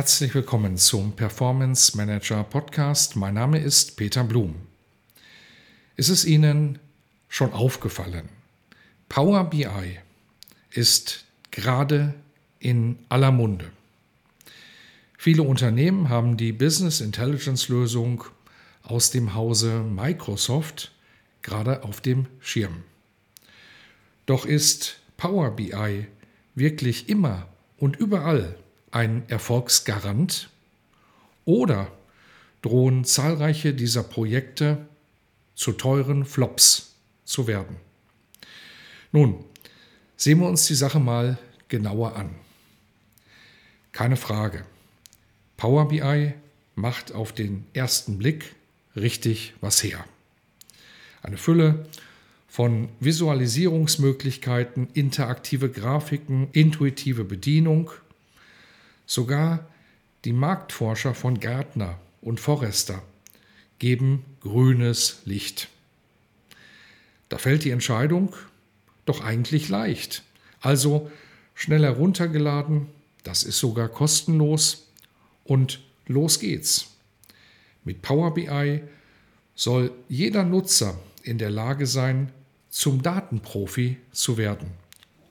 Herzlich willkommen zum Performance Manager Podcast. Mein Name ist Peter Blum. Ist es Ihnen schon aufgefallen? Power BI ist gerade in aller Munde. Viele Unternehmen haben die Business Intelligence Lösung aus dem Hause Microsoft gerade auf dem Schirm. Doch ist Power BI wirklich immer und überall ein Erfolgsgarant oder drohen zahlreiche dieser Projekte zu teuren Flops zu werden. Nun, sehen wir uns die Sache mal genauer an. Keine Frage. Power BI macht auf den ersten Blick richtig was her. Eine Fülle von Visualisierungsmöglichkeiten, interaktive Grafiken, intuitive Bedienung Sogar die Marktforscher von Gärtner und Forrester geben grünes Licht. Da fällt die Entscheidung doch eigentlich leicht. Also schnell heruntergeladen, das ist sogar kostenlos und los geht's. Mit Power BI soll jeder Nutzer in der Lage sein, zum Datenprofi zu werden,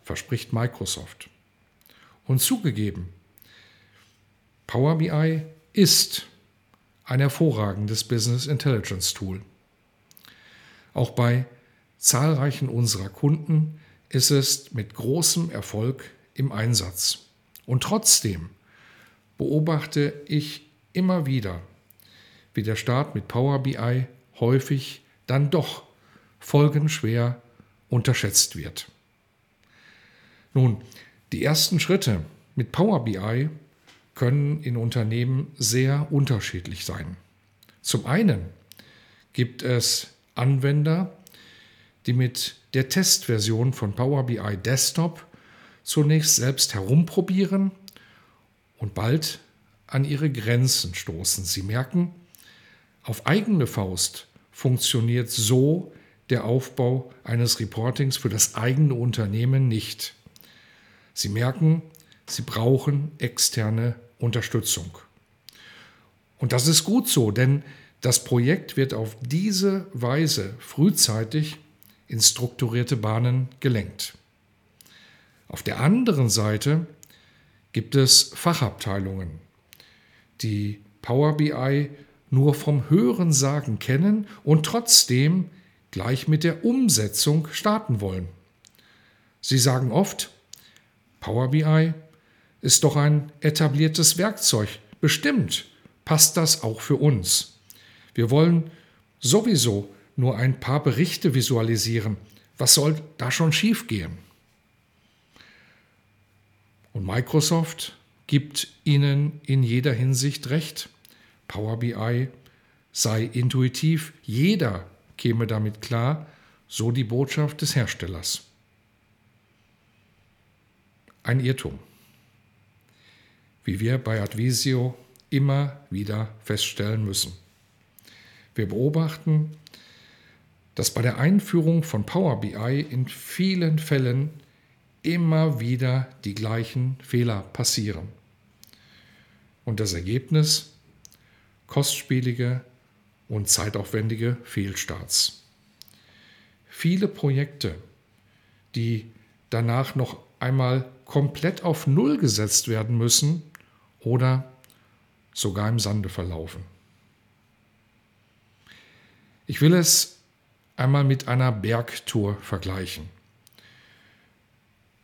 verspricht Microsoft. Und zugegeben, Power BI ist ein hervorragendes Business Intelligence Tool. Auch bei zahlreichen unserer Kunden ist es mit großem Erfolg im Einsatz. Und trotzdem beobachte ich immer wieder, wie der Start mit Power BI häufig dann doch folgenschwer unterschätzt wird. Nun, die ersten Schritte mit Power BI können in Unternehmen sehr unterschiedlich sein. Zum einen gibt es Anwender, die mit der Testversion von Power BI Desktop zunächst selbst herumprobieren und bald an ihre Grenzen stoßen. Sie merken, auf eigene Faust funktioniert so der Aufbau eines Reportings für das eigene Unternehmen nicht. Sie merken, sie brauchen externe Unterstützung. Und das ist gut so, denn das Projekt wird auf diese Weise frühzeitig in strukturierte Bahnen gelenkt. Auf der anderen Seite gibt es Fachabteilungen, die Power BI nur vom Hören sagen kennen und trotzdem gleich mit der Umsetzung starten wollen. Sie sagen oft, Power BI ist doch ein etabliertes Werkzeug. Bestimmt passt das auch für uns. Wir wollen sowieso nur ein paar Berichte visualisieren. Was soll da schon schiefgehen? Und Microsoft gibt Ihnen in jeder Hinsicht recht. Power BI sei intuitiv, jeder käme damit klar, so die Botschaft des Herstellers. Ein Irrtum wie wir bei Advisio immer wieder feststellen müssen. Wir beobachten, dass bei der Einführung von Power BI in vielen Fällen immer wieder die gleichen Fehler passieren. Und das Ergebnis? Kostspielige und zeitaufwendige Fehlstarts. Viele Projekte, die danach noch einmal komplett auf Null gesetzt werden müssen, oder sogar im Sande verlaufen. Ich will es einmal mit einer Bergtour vergleichen.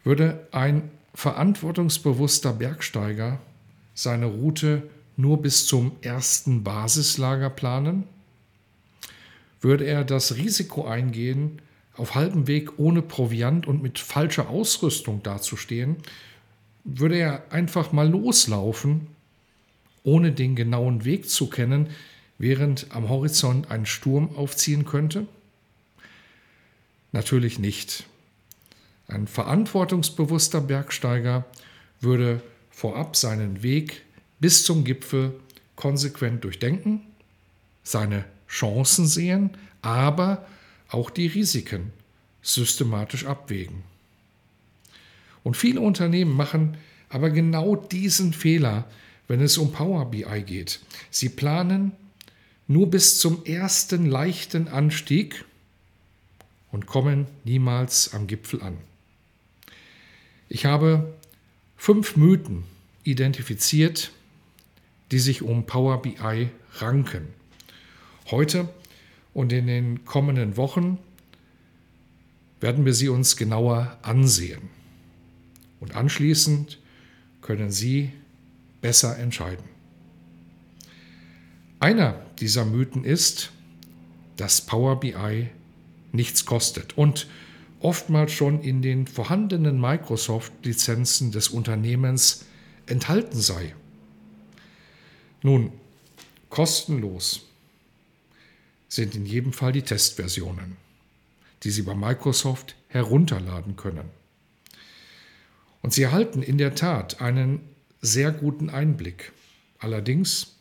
Würde ein verantwortungsbewusster Bergsteiger seine Route nur bis zum ersten Basislager planen? Würde er das Risiko eingehen, auf halbem Weg ohne Proviant und mit falscher Ausrüstung dazustehen, würde er einfach mal loslaufen, ohne den genauen Weg zu kennen, während am Horizont ein Sturm aufziehen könnte? Natürlich nicht. Ein verantwortungsbewusster Bergsteiger würde vorab seinen Weg bis zum Gipfel konsequent durchdenken, seine Chancen sehen, aber auch die Risiken systematisch abwägen. Und viele Unternehmen machen aber genau diesen Fehler, wenn es um Power BI geht. Sie planen nur bis zum ersten leichten Anstieg und kommen niemals am Gipfel an. Ich habe fünf Mythen identifiziert, die sich um Power BI ranken. Heute und in den kommenden Wochen werden wir sie uns genauer ansehen. Und anschließend können Sie besser entscheiden. Einer dieser Mythen ist, dass Power BI nichts kostet und oftmals schon in den vorhandenen Microsoft-Lizenzen des Unternehmens enthalten sei. Nun, kostenlos sind in jedem Fall die Testversionen, die Sie bei Microsoft herunterladen können. Und Sie erhalten in der Tat einen sehr guten Einblick. Allerdings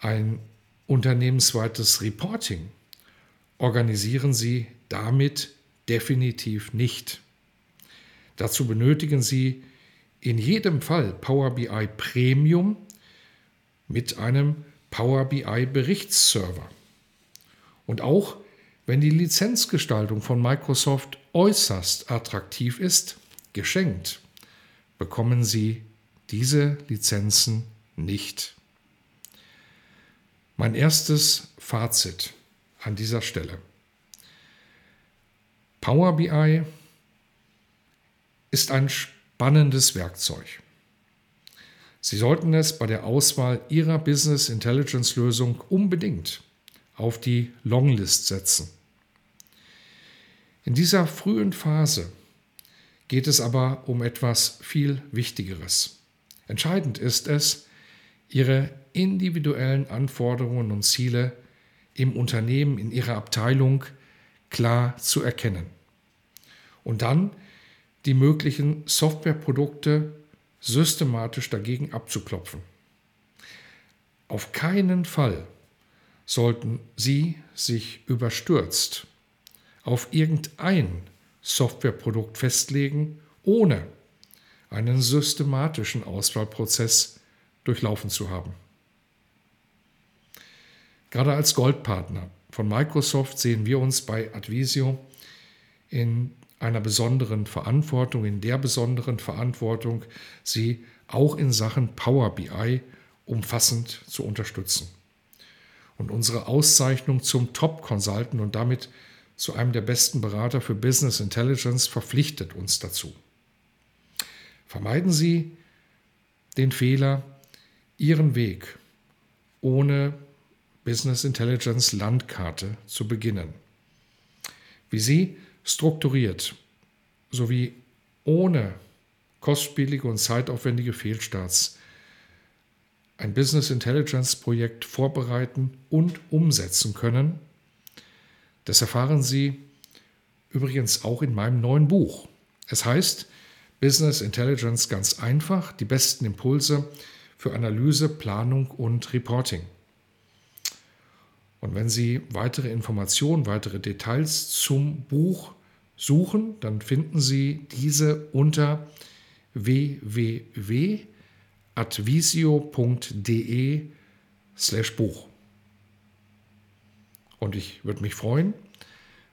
ein unternehmensweites Reporting organisieren Sie damit definitiv nicht. Dazu benötigen Sie in jedem Fall Power BI Premium mit einem Power BI Berichtsserver. Und auch wenn die Lizenzgestaltung von Microsoft äußerst attraktiv ist, geschenkt, bekommen Sie diese Lizenzen nicht. Mein erstes Fazit an dieser Stelle. Power BI ist ein spannendes Werkzeug. Sie sollten es bei der Auswahl Ihrer Business Intelligence Lösung unbedingt auf die Longlist setzen. In dieser frühen Phase geht es aber um etwas viel Wichtigeres. Entscheidend ist es, Ihre individuellen Anforderungen und Ziele im Unternehmen, in Ihrer Abteilung klar zu erkennen. Und dann die möglichen Softwareprodukte systematisch dagegen abzuklopfen. Auf keinen Fall sollten Sie sich überstürzt auf irgendein Softwareprodukt festlegen, ohne einen systematischen Auswahlprozess durchlaufen zu haben. Gerade als Goldpartner von Microsoft sehen wir uns bei Advisio in einer besonderen Verantwortung, in der besonderen Verantwortung, sie auch in Sachen Power BI umfassend zu unterstützen. Und unsere Auszeichnung zum Top Consultant und damit zu einem der besten Berater für Business Intelligence verpflichtet uns dazu. Vermeiden Sie den Fehler, Ihren Weg ohne Business Intelligence Landkarte zu beginnen. Wie Sie strukturiert sowie ohne kostspielige und zeitaufwendige Fehlstarts ein Business Intelligence Projekt vorbereiten und umsetzen können, das erfahren Sie übrigens auch in meinem neuen Buch. Es heißt Business Intelligence ganz einfach, die besten Impulse für Analyse, Planung und Reporting. Und wenn Sie weitere Informationen, weitere Details zum Buch suchen, dann finden Sie diese unter www.advisio.de slash Buch. Und ich würde mich freuen,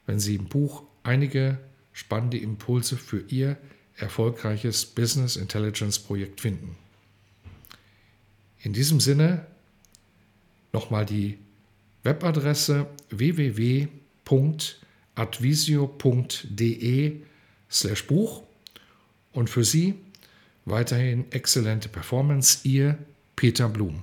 wenn Sie im Buch einige spannende Impulse für Ihr erfolgreiches Business Intelligence Projekt finden. In diesem Sinne nochmal die Webadresse www.advisio.de slash Buch und für Sie weiterhin exzellente Performance, Ihr Peter Blum.